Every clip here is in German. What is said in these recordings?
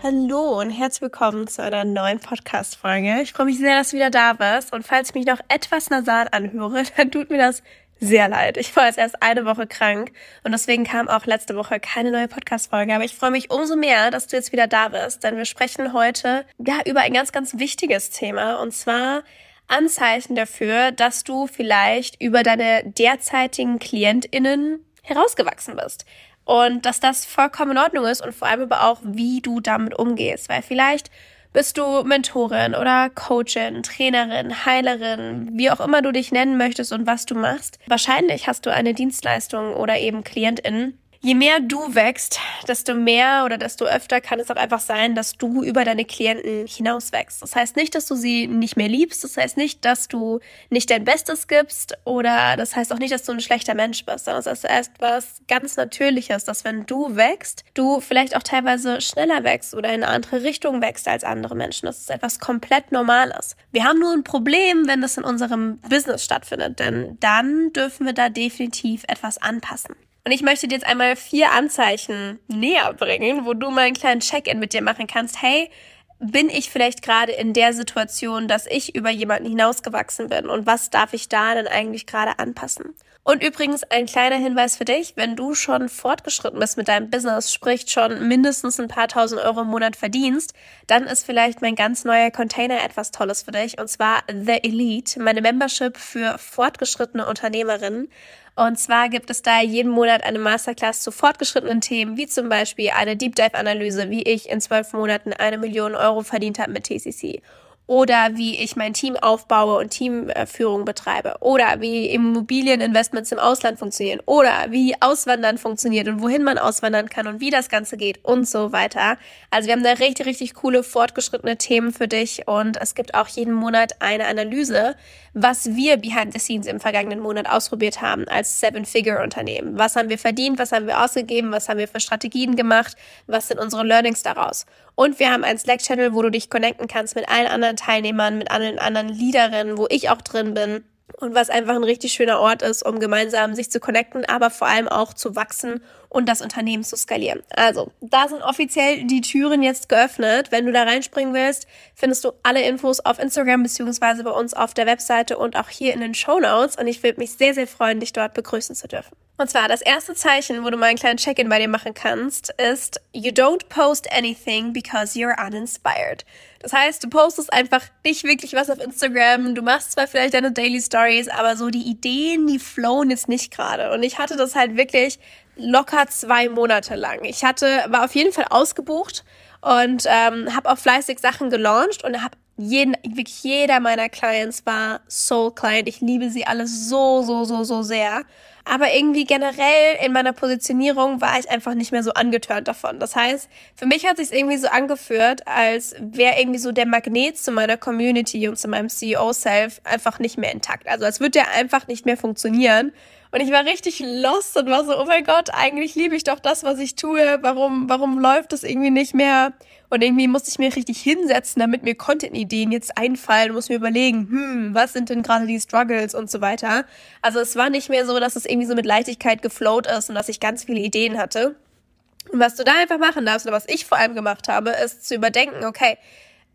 Hallo und herzlich willkommen zu einer neuen Podcast-Folge. Ich freue mich sehr, dass du wieder da bist. Und falls ich mich noch etwas nasal anhöre, dann tut mir das sehr leid. Ich war jetzt erst eine Woche krank und deswegen kam auch letzte Woche keine neue Podcast-Folge. Aber ich freue mich umso mehr, dass du jetzt wieder da bist, denn wir sprechen heute ja über ein ganz, ganz wichtiges Thema und zwar Anzeichen dafür, dass du vielleicht über deine derzeitigen KlientInnen herausgewachsen bist. Und dass das vollkommen in Ordnung ist und vor allem aber auch, wie du damit umgehst. Weil vielleicht bist du Mentorin oder Coachin, Trainerin, Heilerin, wie auch immer du dich nennen möchtest und was du machst? Wahrscheinlich hast du eine Dienstleistung oder eben Klientin, Je mehr du wächst, desto mehr oder desto öfter kann es auch einfach sein, dass du über deine Klienten hinaus wächst. Das heißt nicht, dass du sie nicht mehr liebst. Das heißt nicht, dass du nicht dein Bestes gibst oder das heißt auch nicht, dass du ein schlechter Mensch bist, sondern es ist erst was ganz Natürliches, dass wenn du wächst, du vielleicht auch teilweise schneller wächst oder in eine andere Richtung wächst als andere Menschen. Das ist etwas komplett Normales. Wir haben nur ein Problem, wenn das in unserem Business stattfindet, denn dann dürfen wir da definitiv etwas anpassen. Und ich möchte dir jetzt einmal vier Anzeichen näher bringen, wo du mal einen kleinen Check-in mit dir machen kannst. Hey, bin ich vielleicht gerade in der Situation, dass ich über jemanden hinausgewachsen bin und was darf ich da denn eigentlich gerade anpassen? Und übrigens ein kleiner Hinweis für dich, wenn du schon fortgeschritten bist mit deinem Business, sprich schon mindestens ein paar tausend Euro im Monat verdienst, dann ist vielleicht mein ganz neuer Container etwas Tolles für dich und zwar The Elite, meine Membership für fortgeschrittene Unternehmerinnen. Und zwar gibt es da jeden Monat eine Masterclass zu fortgeschrittenen Themen, wie zum Beispiel eine Deep Dive Analyse, wie ich in zwölf Monaten eine Million Euro verdient habe mit TCC oder wie ich mein Team aufbaue und Teamführung betreibe oder wie Immobilieninvestments im Ausland funktionieren oder wie Auswandern funktioniert und wohin man auswandern kann und wie das Ganze geht und so weiter. Also wir haben da richtig, richtig coole fortgeschrittene Themen für dich und es gibt auch jeden Monat eine Analyse, was wir behind the scenes im vergangenen Monat ausprobiert haben als Seven-Figure-Unternehmen. Was haben wir verdient, was haben wir ausgegeben, was haben wir für Strategien gemacht, was sind unsere Learnings daraus. Und wir haben einen Slack-Channel, wo du dich connecten kannst mit allen anderen Teilnehmern, mit allen anderen Leaderinnen, wo ich auch drin bin. Und was einfach ein richtig schöner Ort ist, um gemeinsam sich zu connecten, aber vor allem auch zu wachsen und das Unternehmen zu skalieren. Also, da sind offiziell die Türen jetzt geöffnet. Wenn du da reinspringen willst, findest du alle Infos auf Instagram beziehungsweise bei uns auf der Webseite und auch hier in den Show Notes. Und ich würde mich sehr, sehr freuen, dich dort begrüßen zu dürfen. Und zwar das erste Zeichen, wo du mal einen kleinen Check-in bei dir machen kannst, ist You don't post anything because you're uninspired. Das heißt, du postest einfach nicht wirklich was auf Instagram. Du machst zwar vielleicht deine Daily Stories, aber so die Ideen, die flowen jetzt nicht gerade. Und ich hatte das halt wirklich locker zwei Monate lang. Ich hatte, war auf jeden Fall ausgebucht und ähm, habe auch fleißig Sachen gelauncht und habe jeden, wirklich jeder meiner Clients war Soul Client. Ich liebe sie alle so, so, so, so sehr. Aber irgendwie generell in meiner Positionierung war ich einfach nicht mehr so angetörnt davon. Das heißt, für mich hat sich irgendwie so angeführt, als wäre irgendwie so der Magnet zu meiner Community und zu meinem CEO-Self einfach nicht mehr intakt. Also als würde der einfach nicht mehr funktionieren. Und ich war richtig lost und war so, oh mein Gott, eigentlich liebe ich doch das, was ich tue. Warum, warum läuft das irgendwie nicht mehr? Und irgendwie musste ich mir richtig hinsetzen, damit mir Content-Ideen jetzt einfallen, muss mir überlegen, hm, was sind denn gerade die Struggles und so weiter. Also es war nicht mehr so, dass es irgendwie so mit Leichtigkeit geflowt ist und dass ich ganz viele Ideen hatte. Und was du da einfach machen darfst, oder was ich vor allem gemacht habe, ist zu überdenken, okay,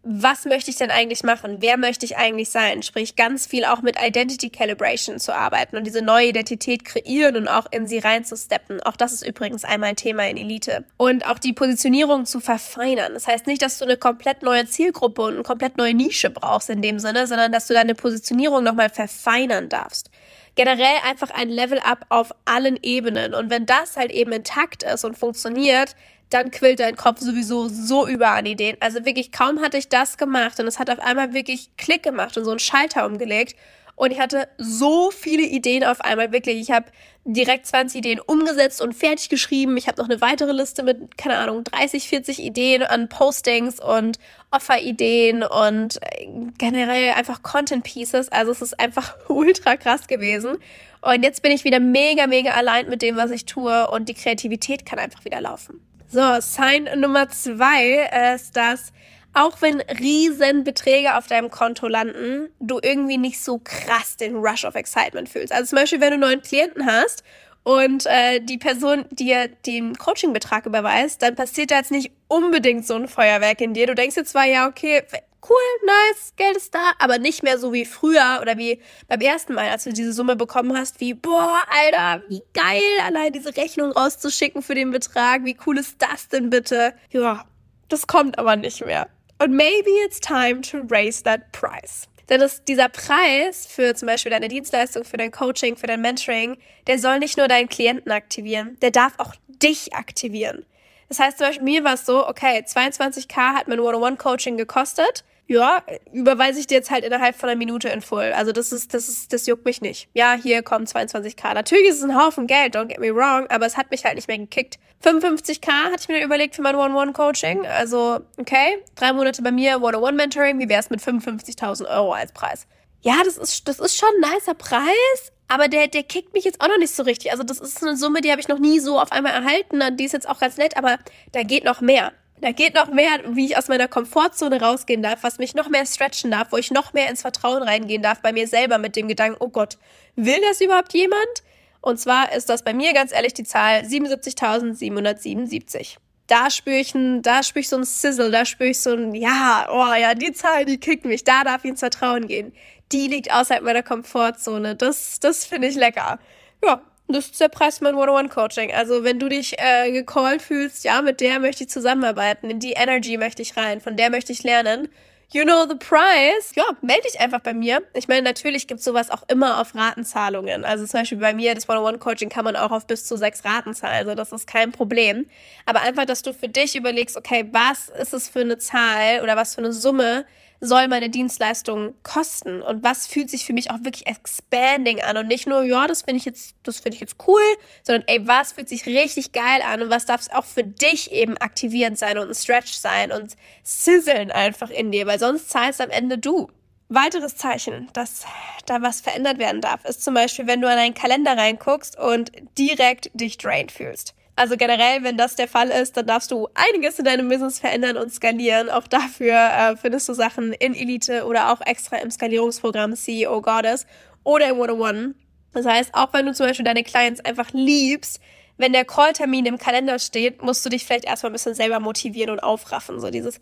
was möchte ich denn eigentlich machen? Wer möchte ich eigentlich sein? Sprich, ganz viel auch mit Identity Calibration zu arbeiten und diese neue Identität kreieren und auch in sie reinzusteppen. Auch das ist übrigens einmal ein Thema in Elite. Und auch die Positionierung zu verfeinern. Das heißt nicht, dass du eine komplett neue Zielgruppe und eine komplett neue Nische brauchst in dem Sinne, sondern dass du deine Positionierung nochmal verfeinern darfst generell einfach ein Level-up auf allen Ebenen. Und wenn das halt eben intakt ist und funktioniert, dann quillt dein Kopf sowieso so über an Ideen. Also wirklich, kaum hatte ich das gemacht und es hat auf einmal wirklich Klick gemacht und so einen Schalter umgelegt. und ich hatte so viele Ideen auf einmal. Wirklich, ich habe direkt 20 Ideen umgesetzt und fertig geschrieben. Ich habe noch eine weitere Liste mit, keine Ahnung, 30, 40 Ideen an Postings und Offer-Ideen und äh, generell einfach Content Pieces. Also es ist einfach ultra krass gewesen. Und jetzt bin ich wieder mega, mega allein mit dem, was ich tue und die Kreativität kann einfach wieder laufen. So, Sign Nummer zwei ist, dass auch wenn riesen Beträge auf deinem Konto landen, du irgendwie nicht so krass den Rush of Excitement fühlst. Also zum Beispiel, wenn du neuen Klienten hast und äh, die Person dir den Coachingbetrag überweist, dann passiert da jetzt nicht unbedingt so ein Feuerwerk in dir. Du denkst jetzt zwar, ja, okay, cool, nice, Geld ist da, aber nicht mehr so wie früher oder wie beim ersten Mal, als du diese Summe bekommen hast, wie, boah, Alter, wie geil, allein diese Rechnung rauszuschicken für den Betrag, wie cool ist das denn bitte? Ja, das kommt aber nicht mehr. Und maybe it's time to raise that price. Denn das, dieser Preis für zum Beispiel deine Dienstleistung, für dein Coaching, für dein Mentoring, der soll nicht nur deinen Klienten aktivieren, der darf auch dich aktivieren. Das heißt zum Beispiel, mir war es so, okay, 22k hat mein One-on-One-Coaching gekostet ja, überweise ich dir jetzt halt innerhalb von einer Minute in Full. Also das ist, das ist, das juckt mich nicht. Ja, hier kommen 22k. Natürlich ist es ein Haufen Geld, don't get me wrong, aber es hat mich halt nicht mehr gekickt. 55k hatte ich mir dann überlegt für mein One-One-Coaching. Also, okay, drei Monate bei mir, One-on-One-Mentoring, wie wär's mit 55.000 Euro als Preis? Ja, das ist, das ist schon ein nicer Preis, aber der, der kickt mich jetzt auch noch nicht so richtig. Also das ist eine Summe, die habe ich noch nie so auf einmal erhalten. Die ist jetzt auch ganz nett, aber da geht noch mehr. Da geht noch mehr, wie ich aus meiner Komfortzone rausgehen darf, was mich noch mehr stretchen darf, wo ich noch mehr ins Vertrauen reingehen darf bei mir selber mit dem Gedanken, oh Gott, will das überhaupt jemand? Und zwar ist das bei mir ganz ehrlich die Zahl 77.777. Da spüre ich, ein, da spüre ich so ein Sizzle, da spüre ich so ein, ja, oh ja, die Zahl, die kickt mich, da darf ich ins Vertrauen gehen. Die liegt außerhalb meiner Komfortzone. Das, das finde ich lecker. Ja, das ist der Preis für mein One-on-One-Coaching. Also wenn du dich äh, gecallt fühlst, ja, mit der möchte ich zusammenarbeiten, in die Energy möchte ich rein, von der möchte ich lernen. You know the price. Ja, melde dich einfach bei mir. Ich meine, natürlich gibt sowas auch immer auf Ratenzahlungen. Also zum Beispiel bei mir, das One-on-One-Coaching kann man auch auf bis zu sechs Raten zahlen. Also das ist kein Problem. Aber einfach, dass du für dich überlegst, okay, was ist es für eine Zahl oder was für eine Summe, soll meine Dienstleistung kosten und was fühlt sich für mich auch wirklich expanding an und nicht nur, ja, das finde ich jetzt, das finde ich jetzt cool, sondern ey, was fühlt sich richtig geil an und was darf es auch für dich eben aktivierend sein und ein Stretch sein und sizzlen einfach in dir, weil sonst zahlst am Ende du. Weiteres Zeichen, dass da was verändert werden darf, ist zum Beispiel, wenn du an deinen Kalender reinguckst und direkt dich drained fühlst. Also generell, wenn das der Fall ist, dann darfst du einiges in deinem Business verändern und skalieren. Auch dafür äh, findest du Sachen in Elite oder auch extra im Skalierungsprogramm CEO Goddess oder im One-on-One. Das heißt, auch wenn du zum Beispiel deine Clients einfach liebst, wenn der Call-Termin im Kalender steht, musst du dich vielleicht erstmal ein bisschen selber motivieren und aufraffen. So dieses,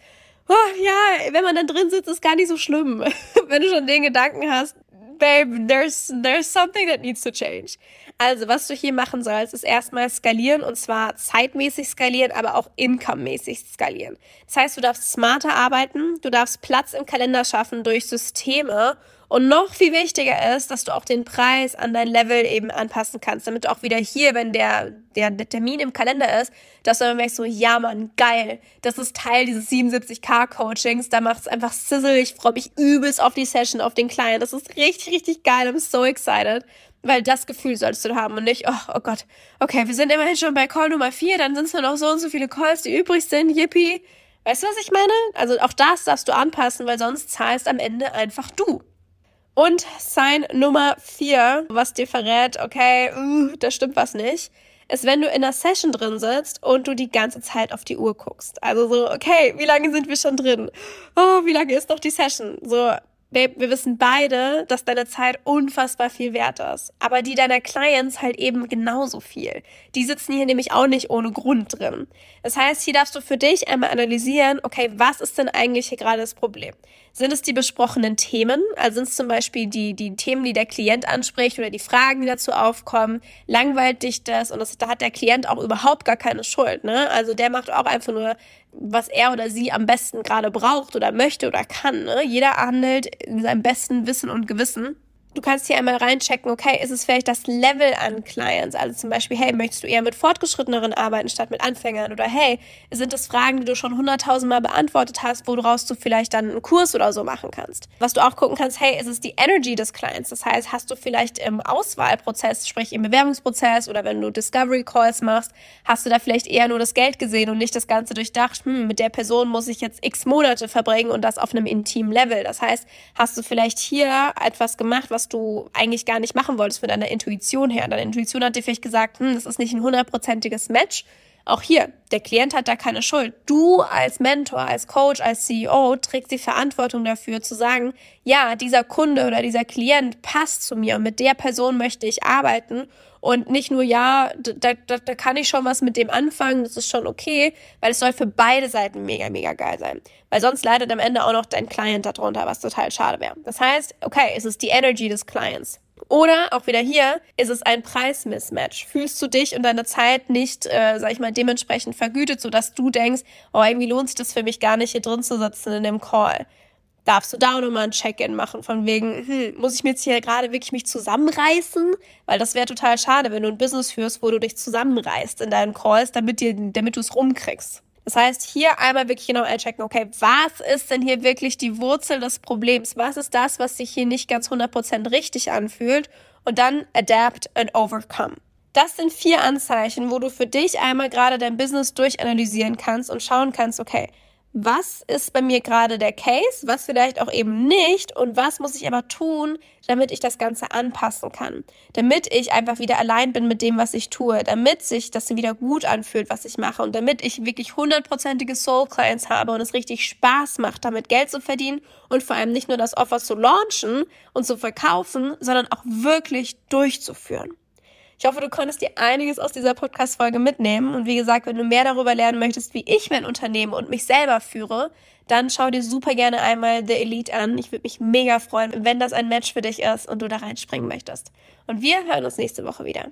oh, ja, wenn man dann drin sitzt, ist gar nicht so schlimm. wenn du schon den Gedanken hast, babe, there's, there's something that needs to change. Also, was du hier machen sollst, ist erstmal skalieren und zwar zeitmäßig skalieren, aber auch incomemäßig skalieren. Das heißt, du darfst smarter arbeiten, du darfst Platz im Kalender schaffen durch Systeme und noch viel wichtiger ist, dass du auch den Preis an dein Level eben anpassen kannst, damit du auch wieder hier, wenn der, der, Termin im Kalender ist, dass du dann merkst so, ja Mann, geil, das ist Teil dieses 77k Coachings, da macht es einfach sizzle, ich freue mich übelst auf die Session, auf den Client, das ist richtig, richtig geil, I'm so excited. Weil das Gefühl solltest du haben und nicht, oh, oh Gott, okay, wir sind immerhin schon bei Call Nummer 4, dann sind es nur noch so und so viele Calls, die übrig sind, yippie. Weißt du, was ich meine? Also auch das darfst du anpassen, weil sonst zahlst am Ende einfach du. Und Sign Nummer 4, was dir verrät, okay, uh, da stimmt was nicht, ist, wenn du in einer Session drin sitzt und du die ganze Zeit auf die Uhr guckst. Also so, okay, wie lange sind wir schon drin? Oh, wie lange ist noch die Session? So, Babe, wir wissen beide, dass deine Zeit unfassbar viel wert ist. Aber die deiner Clients halt eben genauso viel. Die sitzen hier nämlich auch nicht ohne Grund drin. Das heißt, hier darfst du für dich einmal analysieren, okay, was ist denn eigentlich hier gerade das Problem? Sind es die besprochenen Themen? Also sind es zum Beispiel die, die Themen, die der Klient anspricht oder die Fragen, die dazu aufkommen? Langweilt dich das? Und das, da hat der Klient auch überhaupt gar keine Schuld, ne? Also der macht auch einfach nur was er oder sie am besten gerade braucht oder möchte oder kann. Ne? Jeder handelt in seinem besten Wissen und Gewissen. Du kannst hier einmal reinchecken, okay, ist es vielleicht das Level an Clients? Also zum Beispiel, hey, möchtest du eher mit Fortgeschritteneren arbeiten statt mit Anfängern? Oder hey, sind das Fragen, die du schon hunderttausendmal beantwortet hast, woraus du vielleicht dann einen Kurs oder so machen kannst? Was du auch gucken kannst, hey, ist es die Energy des Clients? Das heißt, hast du vielleicht im Auswahlprozess, sprich im Bewerbungsprozess oder wenn du Discovery Calls machst, hast du da vielleicht eher nur das Geld gesehen und nicht das Ganze durchdacht, hm, mit der Person muss ich jetzt x Monate verbringen und das auf einem intimen Level. Das heißt, hast du vielleicht hier etwas gemacht, was was du eigentlich gar nicht machen wolltest von deiner Intuition her. Deine Intuition hat dir vielleicht gesagt, hm, das ist nicht ein hundertprozentiges Match. Auch hier, der Klient hat da keine Schuld. Du als Mentor, als Coach, als CEO trägst die Verantwortung dafür zu sagen, ja, dieser Kunde oder dieser Klient passt zu mir und mit der Person möchte ich arbeiten und nicht nur, ja, da, da, da kann ich schon was mit dem anfangen, das ist schon okay, weil es soll für beide Seiten mega, mega geil sein. Weil sonst leidet am Ende auch noch dein Client darunter, was total schade wäre. Das heißt, okay, es ist die Energy des Clients. Oder auch wieder hier ist es ein Preismismatch. Fühlst du dich und deine Zeit nicht, äh, sag ich mal, dementsprechend vergütet, sodass du denkst, oh, irgendwie lohnt sich das für mich gar nicht, hier drin zu sitzen in dem Call. Darfst du da auch nochmal ein Check-in machen, von wegen, hm, muss ich mir jetzt hier gerade wirklich mich zusammenreißen? Weil das wäre total schade, wenn du ein Business führst, wo du dich zusammenreißt in deinen Calls, damit, damit du es rumkriegst. Das heißt, hier einmal wirklich genau einchecken, okay, was ist denn hier wirklich die Wurzel des Problems? Was ist das, was sich hier nicht ganz 100% richtig anfühlt? Und dann adapt and overcome. Das sind vier Anzeichen, wo du für dich einmal gerade dein Business durchanalysieren kannst und schauen kannst, okay, was ist bei mir gerade der Case, was vielleicht auch eben nicht und was muss ich aber tun, damit ich das Ganze anpassen kann, damit ich einfach wieder allein bin mit dem, was ich tue, damit sich das wieder gut anfühlt, was ich mache und damit ich wirklich hundertprozentige Soul Clients habe und es richtig Spaß macht, damit Geld zu verdienen und vor allem nicht nur das Offer zu launchen und zu verkaufen, sondern auch wirklich durchzuführen. Ich hoffe, du konntest dir einiges aus dieser Podcast-Folge mitnehmen. Und wie gesagt, wenn du mehr darüber lernen möchtest, wie ich mein Unternehmen und mich selber führe, dann schau dir super gerne einmal The Elite an. Ich würde mich mega freuen, wenn das ein Match für dich ist und du da reinspringen möchtest. Und wir hören uns nächste Woche wieder.